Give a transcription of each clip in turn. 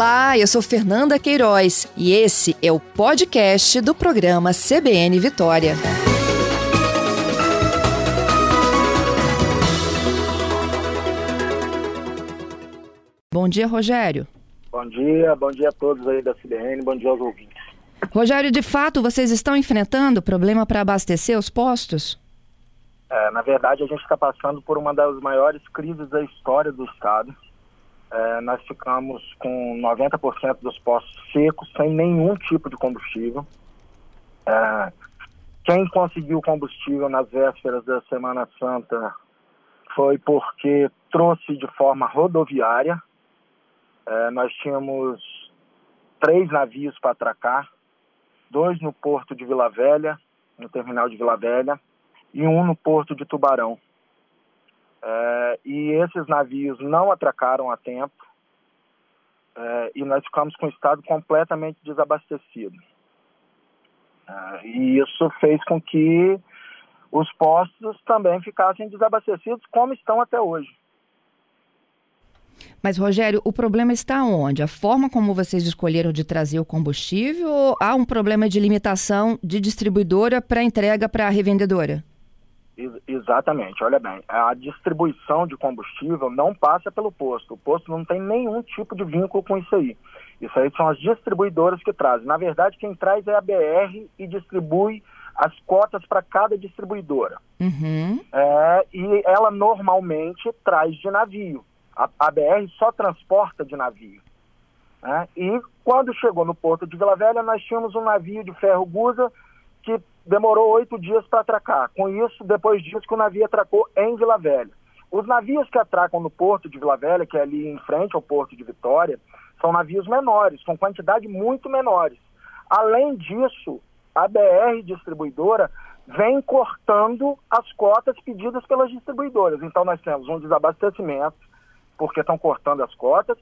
Olá, eu sou Fernanda Queiroz e esse é o podcast do programa CBN Vitória. Bom dia, Rogério. Bom dia, bom dia a todos aí da CBN, bom dia aos ouvintes. Rogério, de fato, vocês estão enfrentando problema para abastecer os postos? É, na verdade, a gente está passando por uma das maiores crises da história do Estado. É, nós ficamos com 90% dos postos secos, sem nenhum tipo de combustível. É, quem conseguiu combustível nas vésperas da Semana Santa foi porque trouxe de forma rodoviária. É, nós tínhamos três navios para atracar, dois no porto de Vila Velha, no terminal de Vila Velha, e um no porto de Tubarão. É, e esses navios não atracaram a tempo é, e nós ficamos com o estado completamente desabastecido. É, e isso fez com que os postos também ficassem desabastecidos, como estão até hoje. Mas, Rogério, o problema está onde? A forma como vocês escolheram de trazer o combustível ou há um problema de limitação de distribuidora para entrega para a revendedora? Exatamente, olha bem, a distribuição de combustível não passa pelo posto. O posto não tem nenhum tipo de vínculo com isso aí. Isso aí são as distribuidoras que trazem. Na verdade, quem traz é a BR e distribui as cotas para cada distribuidora. Uhum. É, e ela normalmente traz de navio. A, a BR só transporta de navio. Né? E quando chegou no porto de Vila Velha, nós tínhamos um navio de ferro Gusa que demorou oito dias para atracar. Com isso, depois disso que o navio atracou em Vila Velha. Os navios que atracam no porto de Vila Velha, que é ali em frente ao porto de Vitória, são navios menores, com quantidade muito menores. Além disso, a BR distribuidora vem cortando as cotas pedidas pelas distribuidoras. Então nós temos um desabastecimento, porque estão cortando as cotas,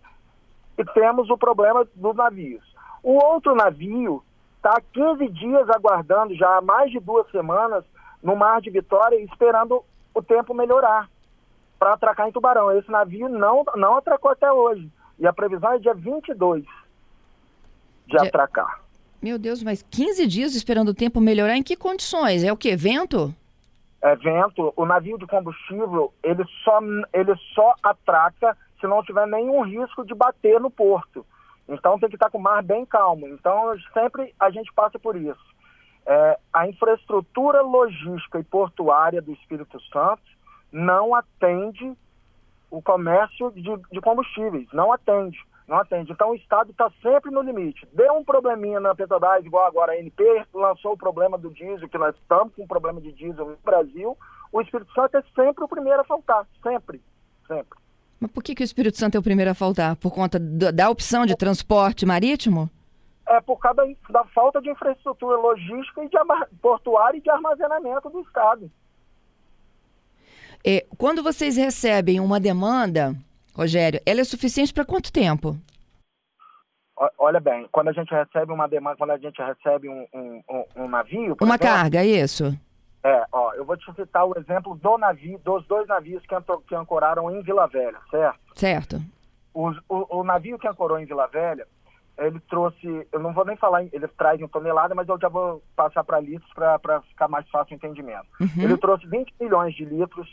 e temos o problema dos navios. O outro navio está há 15 dias aguardando, já há mais de duas semanas, no Mar de Vitória, esperando o tempo melhorar para atracar em Tubarão. Esse navio não, não atracou até hoje. E a previsão é dia 22 de dia... atracar. Meu Deus, mas 15 dias esperando o tempo melhorar, em que condições? É o que? Vento? É vento. O navio de combustível, ele só, ele só atraca se não tiver nenhum risco de bater no porto. Então tem que estar com o mar bem calmo. Então sempre a gente passa por isso. É, a infraestrutura logística e portuária do Espírito Santo não atende o comércio de, de combustíveis, não atende, não atende. Então o Estado está sempre no limite. Deu um probleminha na Petrobras, igual agora a NP lançou o problema do diesel, que nós estamos com um problema de diesel no Brasil, o Espírito Santo é sempre o primeiro a faltar, sempre, sempre. Mas por que, que o Espírito Santo é o primeiro a faltar? Por conta da, da opção de transporte marítimo? É por causa da, da falta de infraestrutura logística e de portuária e de armazenamento do Estado. É, quando vocês recebem uma demanda, Rogério, ela é suficiente para quanto tempo? Olha bem, quando a gente recebe uma demanda, quando a gente recebe um, um, um navio. Uma exemplo, carga, isso? É, ó, eu vou te citar o exemplo do navio, dos dois navios que, que ancoraram em Vila Velha, certo? Certo. O, o, o, navio que ancorou em Vila Velha, ele trouxe, eu não vou nem falar, ele traz em tonelada, mas eu já vou passar para litros para ficar mais fácil o entendimento. Uhum. Ele trouxe 20 milhões de litros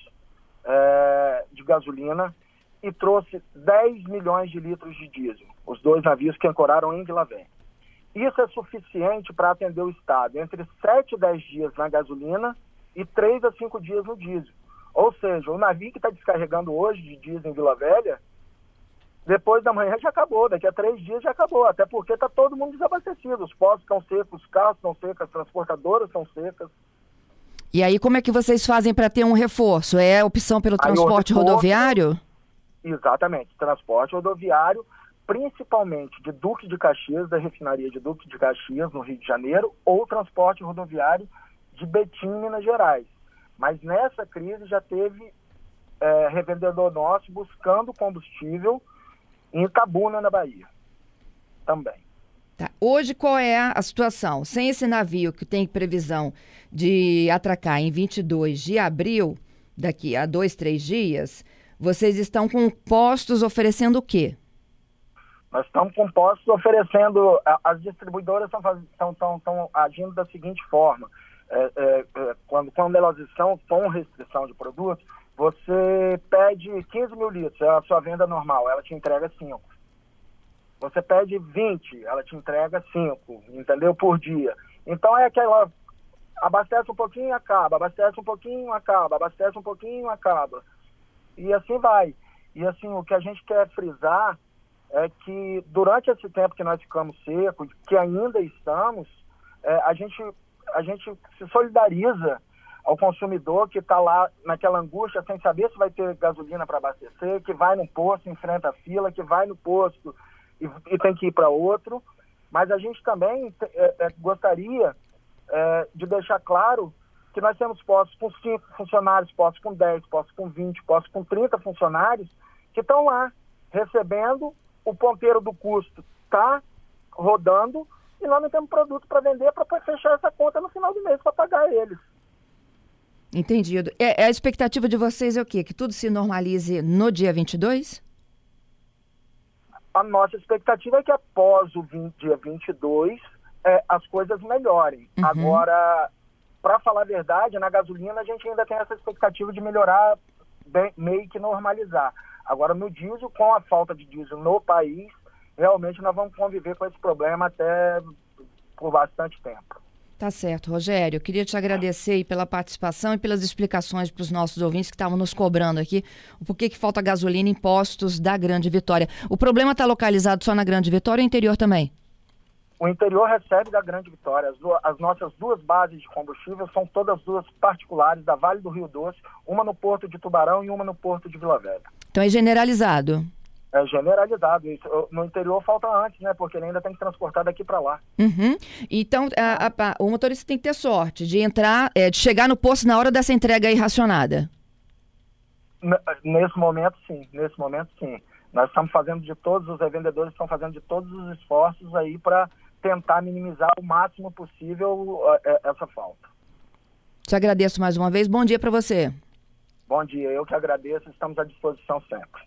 é, de gasolina e trouxe 10 milhões de litros de diesel, os dois navios que ancoraram em Vila Velha. Isso é suficiente para atender o Estado entre 7 e 10 dias na gasolina e 3 a 5 dias no diesel. Ou seja, o navio que está descarregando hoje de diesel em Vila Velha, depois da manhã já acabou, daqui a três dias já acabou, até porque está todo mundo desabastecido. Os postos estão secos, os carros estão secos, as transportadoras estão secas. E aí, como é que vocês fazem para ter um reforço? É a opção pelo transporte reforço, rodoviário? Exatamente, transporte rodoviário principalmente de Duque de Caxias, da refinaria de Duque de Caxias, no Rio de Janeiro, ou transporte rodoviário de Betim, Minas Gerais. Mas nessa crise já teve é, revendedor nosso buscando combustível em Itabuna, na Bahia. Também. Tá. Hoje, qual é a situação? Sem esse navio que tem previsão de atracar em 22 de abril, daqui a dois, três dias, vocês estão com postos oferecendo o quê? Nós estamos com postos oferecendo, as distribuidoras estão agindo da seguinte forma, é, é, é, quando, quando elas estão com restrição de produtos, você pede 15 mil litros, é a sua venda normal, ela te entrega 5. Você pede 20, ela te entrega 5, entendeu? Por dia. Então é aquela. Abastece um pouquinho, acaba. Abastece um pouquinho, acaba. Abastece um pouquinho, acaba. E assim vai. E assim, o que a gente quer frisar é que durante esse tempo que nós ficamos secos, que ainda estamos, é, a, gente, a gente se solidariza ao consumidor que está lá naquela angústia sem saber se vai ter gasolina para abastecer, que vai no posto, enfrenta a fila, que vai no posto e, e tem que ir para outro. Mas a gente também é, é, gostaria é, de deixar claro que nós temos postos com 5 funcionários, postos com 10, postos com 20, postos com 30 funcionários que estão lá recebendo o ponteiro do custo está rodando e nós não temos produto para vender para fechar essa conta no final do mês para pagar eles. Entendido. É, é, a expectativa de vocês é o quê? Que tudo se normalize no dia 22? A nossa expectativa é que após o 20, dia 22 é, as coisas melhorem. Uhum. Agora, para falar a verdade, na gasolina a gente ainda tem essa expectativa de melhorar, bem, meio que normalizar. Agora, no diesel, com a falta de diesel no país, realmente nós vamos conviver com esse problema até por bastante tempo. Tá certo, Rogério. Eu queria te agradecer pela participação e pelas explicações para os nossos ouvintes que estavam nos cobrando aqui o porquê que falta gasolina em postos da Grande Vitória. O problema está localizado só na Grande Vitória ou interior também? O interior recebe da Grande Vitória. As, duas, as, nossas duas bases de combustível são todas duas particulares da Vale do Rio Doce, uma no Porto de Tubarão e uma no Porto de Vila Velha. Então é generalizado. É generalizado. Isso, no interior falta antes, né? Porque ele ainda tem que transportar daqui para lá. Uhum. Então, a, a, o motorista tem que ter sorte de entrar, é, de chegar no posto na hora dessa entrega irracionada. nesse momento, sim. Nesse momento, sim. Nós estamos fazendo de todos, os revendedores estão fazendo de todos os esforços aí para tentar minimizar o máximo possível é, essa falta. Te agradeço mais uma vez. Bom dia para você. Bom dia, eu que agradeço, estamos à disposição sempre.